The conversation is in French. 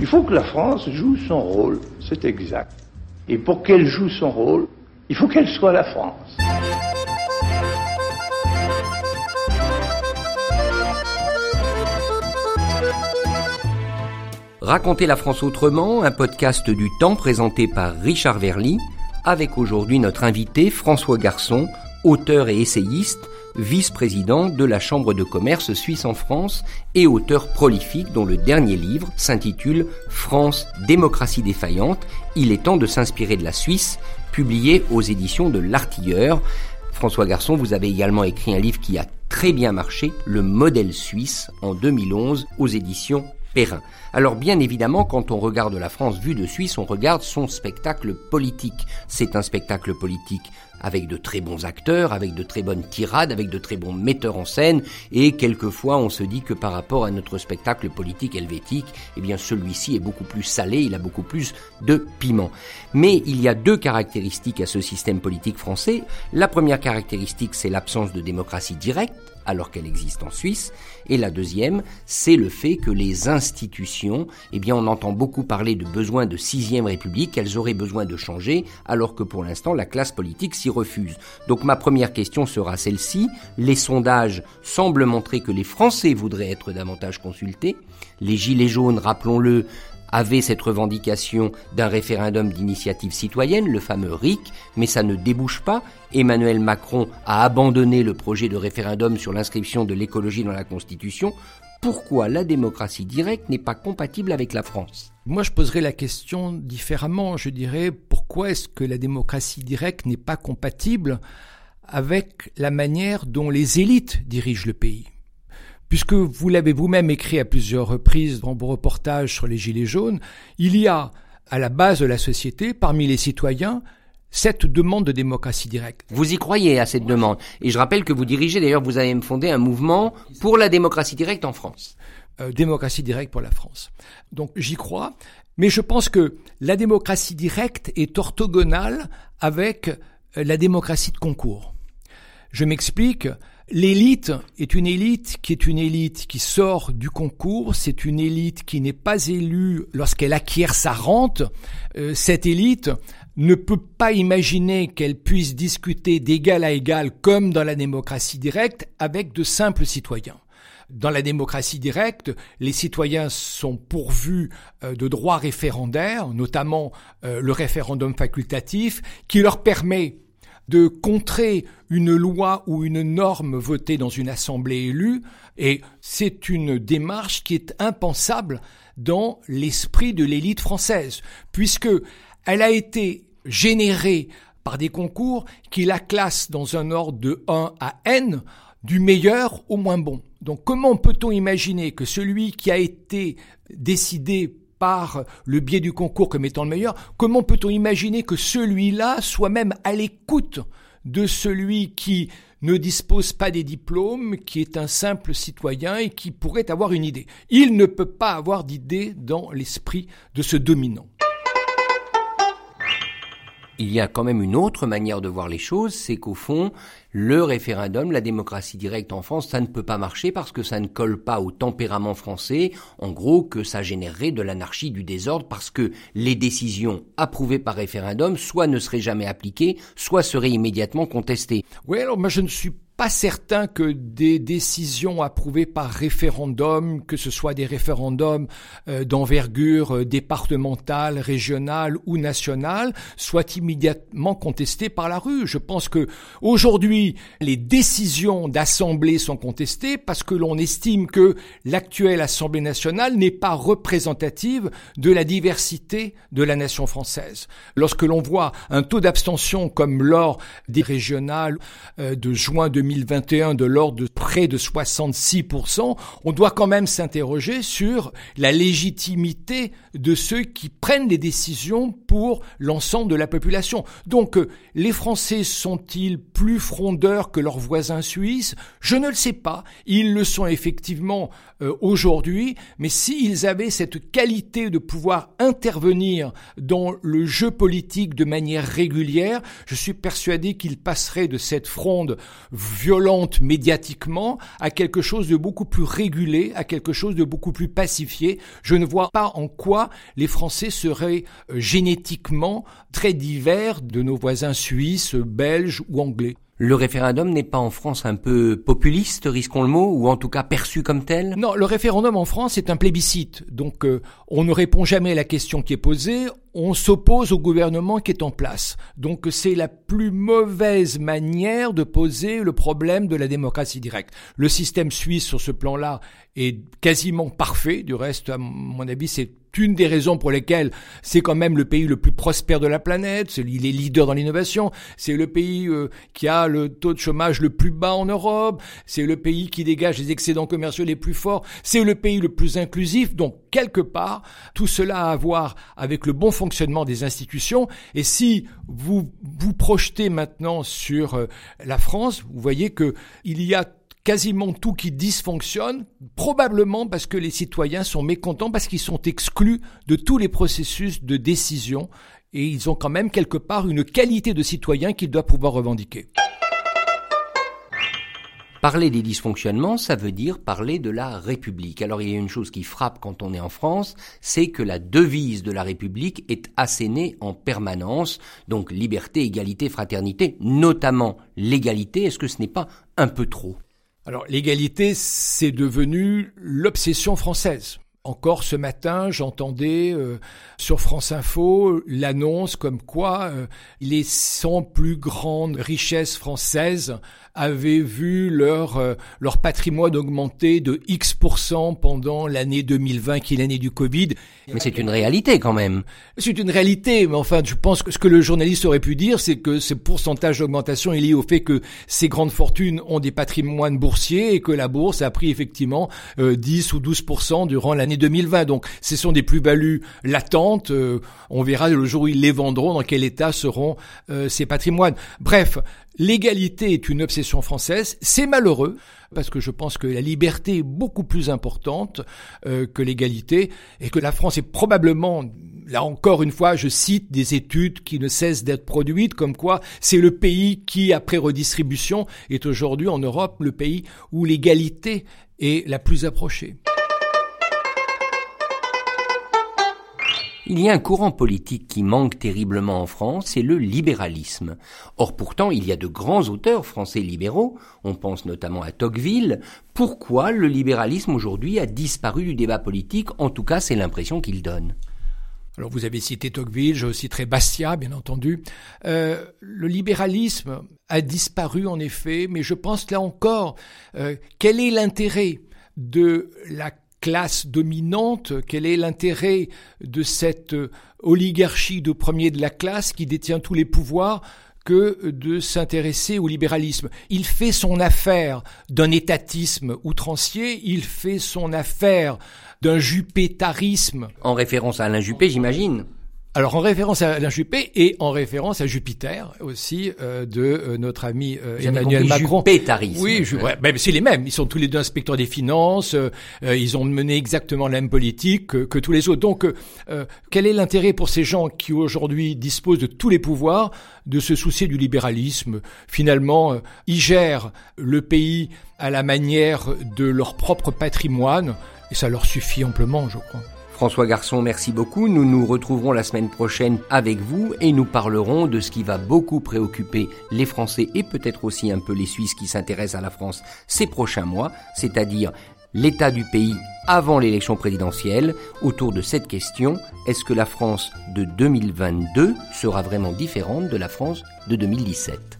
Il faut que la France joue son rôle, c'est exact. Et pour qu'elle joue son rôle, il faut qu'elle soit la France. Raconter la France autrement, un podcast du temps présenté par Richard Verly, avec aujourd'hui notre invité François Garçon, auteur et essayiste, vice-président de la Chambre de commerce suisse en France et auteur prolifique dont le dernier livre s'intitule France, démocratie défaillante. Il est temps de s'inspirer de la Suisse, publié aux éditions de l'Artilleur. François Garçon, vous avez également écrit un livre qui a très bien marché, Le modèle suisse, en 2011, aux éditions Perrin. Alors bien évidemment, quand on regarde la France vue de Suisse, on regarde son spectacle politique. C'est un spectacle politique avec de très bons acteurs, avec de très bonnes tirades, avec de très bons metteurs en scène, et quelquefois on se dit que par rapport à notre spectacle politique helvétique, eh bien celui-ci est beaucoup plus salé, il a beaucoup plus de piment. Mais il y a deux caractéristiques à ce système politique français. La première caractéristique, c'est l'absence de démocratie directe, alors qu'elle existe en Suisse. Et la deuxième, c'est le fait que les institutions, eh bien, on entend beaucoup parler de besoin de sixième république, elles auraient besoin de changer, alors que pour l'instant, la classe politique s'y refuse. Donc ma première question sera celle-ci. Les sondages semblent montrer que les Français voudraient être davantage consultés. Les Gilets jaunes, rappelons-le, avait cette revendication d'un référendum d'initiative citoyenne, le fameux RIC, mais ça ne débouche pas. Emmanuel Macron a abandonné le projet de référendum sur l'inscription de l'écologie dans la Constitution. Pourquoi la démocratie directe n'est pas compatible avec la France? Moi, je poserais la question différemment. Je dirais pourquoi est-ce que la démocratie directe n'est pas compatible avec la manière dont les élites dirigent le pays? Puisque vous l'avez vous-même écrit à plusieurs reprises dans vos reportages sur les Gilets jaunes, il y a à la base de la société, parmi les citoyens, cette demande de démocratie directe. Vous y croyez à cette demande. Et je rappelle que vous dirigez, d'ailleurs, vous avez fondé un mouvement pour la démocratie directe en France. Euh, démocratie directe pour la France. Donc j'y crois, mais je pense que la démocratie directe est orthogonale avec euh, la démocratie de concours. Je m'explique. L'élite est une élite qui est une élite qui sort du concours, c'est une élite qui n'est pas élue lorsqu'elle acquiert sa rente. Euh, cette élite ne peut pas imaginer qu'elle puisse discuter d'égal à égal comme dans la démocratie directe avec de simples citoyens. Dans la démocratie directe, les citoyens sont pourvus euh, de droits référendaires, notamment euh, le référendum facultatif, qui leur permet de contrer une loi ou une norme votée dans une assemblée élue, et c'est une démarche qui est impensable dans l'esprit de l'élite française, puisque elle a été générée par des concours qui la classent dans un ordre de 1 à n, du meilleur au moins bon. Donc comment peut-on imaginer que celui qui a été décidé par le biais du concours comme étant le meilleur, comment peut-on imaginer que celui-là soit même à l'écoute de celui qui ne dispose pas des diplômes, qui est un simple citoyen et qui pourrait avoir une idée. Il ne peut pas avoir d'idée dans l'esprit de ce dominant il y a quand même une autre manière de voir les choses, c'est qu'au fond, le référendum, la démocratie directe en France, ça ne peut pas marcher parce que ça ne colle pas au tempérament français, en gros que ça générerait de l'anarchie, du désordre, parce que les décisions approuvées par référendum soit ne seraient jamais appliquées, soit seraient immédiatement contestées. Oui, alors moi je ne suis pas certain que des décisions approuvées par référendum, que ce soit des référendums euh, d'envergure euh, départementale, régionale ou nationale, soient immédiatement contestées par la rue. Je pense que aujourd'hui, les décisions d'assemblée sont contestées parce que l'on estime que l'actuelle Assemblée nationale n'est pas représentative de la diversité de la nation française. Lorsque l'on voit un taux d'abstention comme lors des régionales euh, de juin 2020, 2021 de l'ordre de près de 66%, on doit quand même s'interroger sur la légitimité de ceux qui prennent les décisions pour l'ensemble de la population. Donc, euh, les Français sont-ils plus frondeurs que leurs voisins suisses? Je ne le sais pas. Ils le sont effectivement euh, aujourd'hui, mais s'ils avaient cette qualité de pouvoir intervenir dans le jeu politique de manière régulière, je suis persuadé qu'ils passeraient de cette fronde violente médiatiquement à quelque chose de beaucoup plus régulé, à quelque chose de beaucoup plus pacifié. Je ne vois pas en quoi les Français seraient euh, génétiquement très divers de nos voisins suisses, belges ou anglais. Le référendum n'est pas en France un peu populiste, risquons le mot, ou en tout cas perçu comme tel? Non, le référendum en France est un plébiscite. Donc euh, on ne répond jamais à la question qui est posée, on s'oppose au gouvernement qui est en place. Donc c'est la plus mauvaise manière de poser le problème de la démocratie directe. Le système suisse sur ce plan-là est quasiment parfait. Du reste, à mon avis, c'est une des raisons pour lesquelles c'est quand même le pays le plus prospère de la planète, il est leader dans l'innovation, c'est le pays euh, qui a le taux de chômage le plus bas en Europe, c'est le pays qui dégage les excédents commerciaux les plus forts, c'est le pays le plus inclusif, donc quelque part, tout cela a à voir avec le bon fonctionnement des institutions, et si vous vous projetez maintenant sur euh, la France, vous voyez que il y a quasiment tout qui dysfonctionne, probablement parce que les citoyens sont mécontents, parce qu'ils sont exclus de tous les processus de décision, et ils ont quand même quelque part une qualité de citoyen qu'ils doivent pouvoir revendiquer. Parler des dysfonctionnements, ça veut dire parler de la République. Alors il y a une chose qui frappe quand on est en France, c'est que la devise de la République est assénée en permanence, donc liberté, égalité, fraternité, notamment l'égalité. Est-ce que ce n'est pas un peu trop? Alors l'égalité, c'est devenu l'obsession française. Encore ce matin, j'entendais euh, sur France Info l'annonce comme quoi euh, les 100 plus grandes richesses françaises avaient vu leur euh, leur patrimoine augmenter de X% pendant l'année 2020 qui est l'année du Covid. Mais c'est une réalité quand même. C'est une réalité, mais enfin, je pense que ce que le journaliste aurait pu dire, c'est que ce pourcentage d'augmentation est lié au fait que ces grandes fortunes ont des patrimoines boursiers et que la bourse a pris effectivement 10 ou 12% durant l'année 2020. Donc, ce sont des plus-values latentes. Euh, on verra le jour où ils les vendront, dans quel état seront euh, ces patrimoines. Bref, l'égalité est une obsession française. C'est malheureux parce que je pense que la liberté est beaucoup plus importante euh, que l'égalité et que la France est probablement là encore une fois, je cite des études qui ne cessent d'être produites, comme quoi c'est le pays qui, après redistribution, est aujourd'hui en Europe le pays où l'égalité est la plus approchée. Il y a un courant politique qui manque terriblement en France, c'est le libéralisme. Or pourtant, il y a de grands auteurs français libéraux, on pense notamment à Tocqueville. Pourquoi le libéralisme aujourd'hui a disparu du débat politique? En tout cas, c'est l'impression qu'il donne. Alors vous avez cité Tocqueville, je citerai Bastia, bien entendu. Euh, le libéralisme a disparu en effet, mais je pense là encore, euh, quel est l'intérêt de la classe dominante, quel est l'intérêt de cette oligarchie de premier de la classe qui détient tous les pouvoirs que de s'intéresser au libéralisme? Il fait son affaire d'un étatisme outrancier, il fait son affaire d'un jupétarisme. En référence à Alain Juppé, j'imagine. Alors en référence à Alain Juppé et en référence à Jupiter aussi euh, de euh, notre ami euh, Emmanuel Macron. Oui, je, ouais, c'est les mêmes. Ils sont tous les deux inspecteurs des finances. ils ont mené exactement la même politique que, que tous les autres. Donc, quel est l'intérêt pour ces gens qui aujourd'hui disposent de tous les pouvoirs de se soucier du libéralisme? Finalement, ils gèrent le pays à la manière de leur propre patrimoine et ça leur suffit amplement, je crois. François Garçon, merci beaucoup. Nous nous retrouverons la semaine prochaine avec vous et nous parlerons de ce qui va beaucoup préoccuper les Français et peut-être aussi un peu les Suisses qui s'intéressent à la France ces prochains mois, c'est-à-dire l'état du pays avant l'élection présidentielle. Autour de cette question, est-ce que la France de 2022 sera vraiment différente de la France de 2017